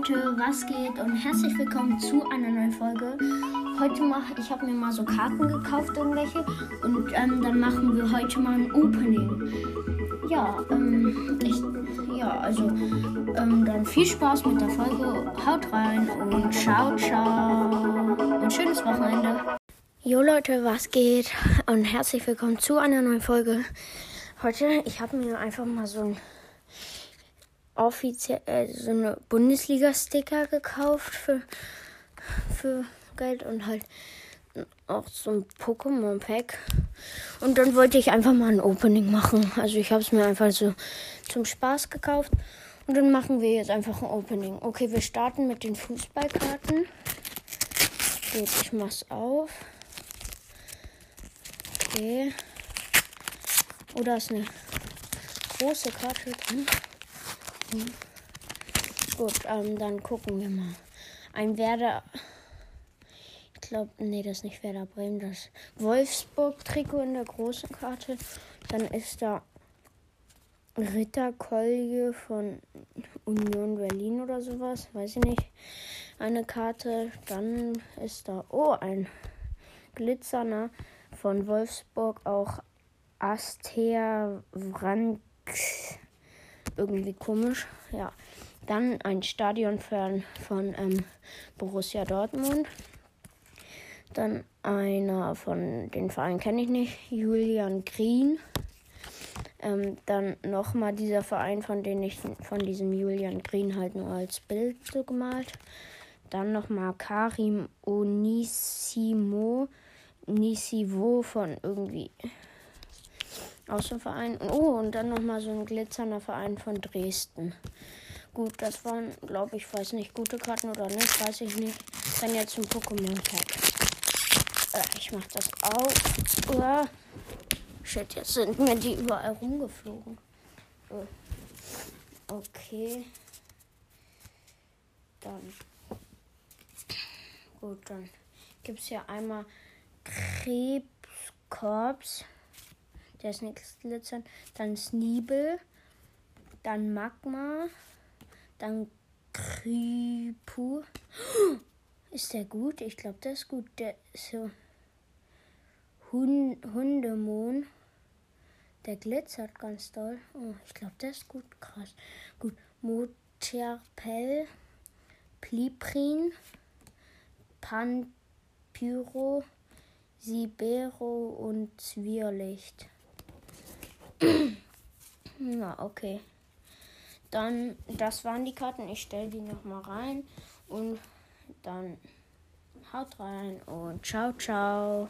Leute, was geht und herzlich willkommen zu einer neuen Folge. Heute mache ich habe mir mal so Karten gekauft, irgendwelche, und ähm, dann machen wir heute mal ein Opening. Ja, ähm, ich, ja, also ähm, dann viel Spaß mit der Folge. Haut rein und ciao, ciao. Ein schönes Wochenende. Jo Leute, was geht und herzlich willkommen zu einer neuen Folge. Heute, ich habe mir einfach mal so ein offiziell äh, so eine Bundesliga-Sticker gekauft für, für Geld und halt auch so ein Pokémon-Pack. Und dann wollte ich einfach mal ein Opening machen. Also ich habe es mir einfach so zum Spaß gekauft. Und dann machen wir jetzt einfach ein Opening. Okay, wir starten mit den Fußballkarten. Gut, ich mach's auf. Okay. Oh, da ist eine große Karte drin. Gut, ähm, dann gucken wir mal. Ein Werder. Ich glaube, nee, das ist nicht Werder Bremen, das Wolfsburg-Trikot in der großen Karte. Dann ist da Ritterkolje von Union Berlin oder sowas, weiß ich nicht. Eine Karte. Dann ist da, oh, ein Glitzerner von Wolfsburg, auch Astea Vranks irgendwie komisch. Ja. Dann ein Stadionfan von ähm, Borussia Dortmund. Dann einer von den Vereinen kenne ich nicht, Julian Green. Ähm, dann nochmal dieser Verein, von dem ich von diesem Julian Green halt nur als Bild so gemalt. Dann nochmal Karim Onisimo Nisivo von irgendwie aus dem Verein. Oh, und dann nochmal so ein glitzernder Verein von Dresden. Gut, das waren, glaube ich, weiß nicht, gute Karten oder nicht, weiß ich nicht. Dann jetzt ein Pokémon-Pack. Äh, ich mach das auf. Uh, shit, jetzt sind mir die überall rumgeflogen. Uh, okay. Dann. Gut, dann gibt es hier einmal Krebskorps. Der ist nichts glitzern. Dann Sneebel. Dann Magma. Dann Kripu. Ist der gut? Ich glaube, der ist gut. Der so. Hund Hundemon. Der glitzert ganz doll. Oh, ich glaube, der ist gut. Krass. Gut. Moterpel. Pliprin. Panpyro. Sibero und Zwirlicht. Na, okay. Dann, das waren die Karten. Ich stelle die nochmal rein und dann haut rein und ciao, ciao.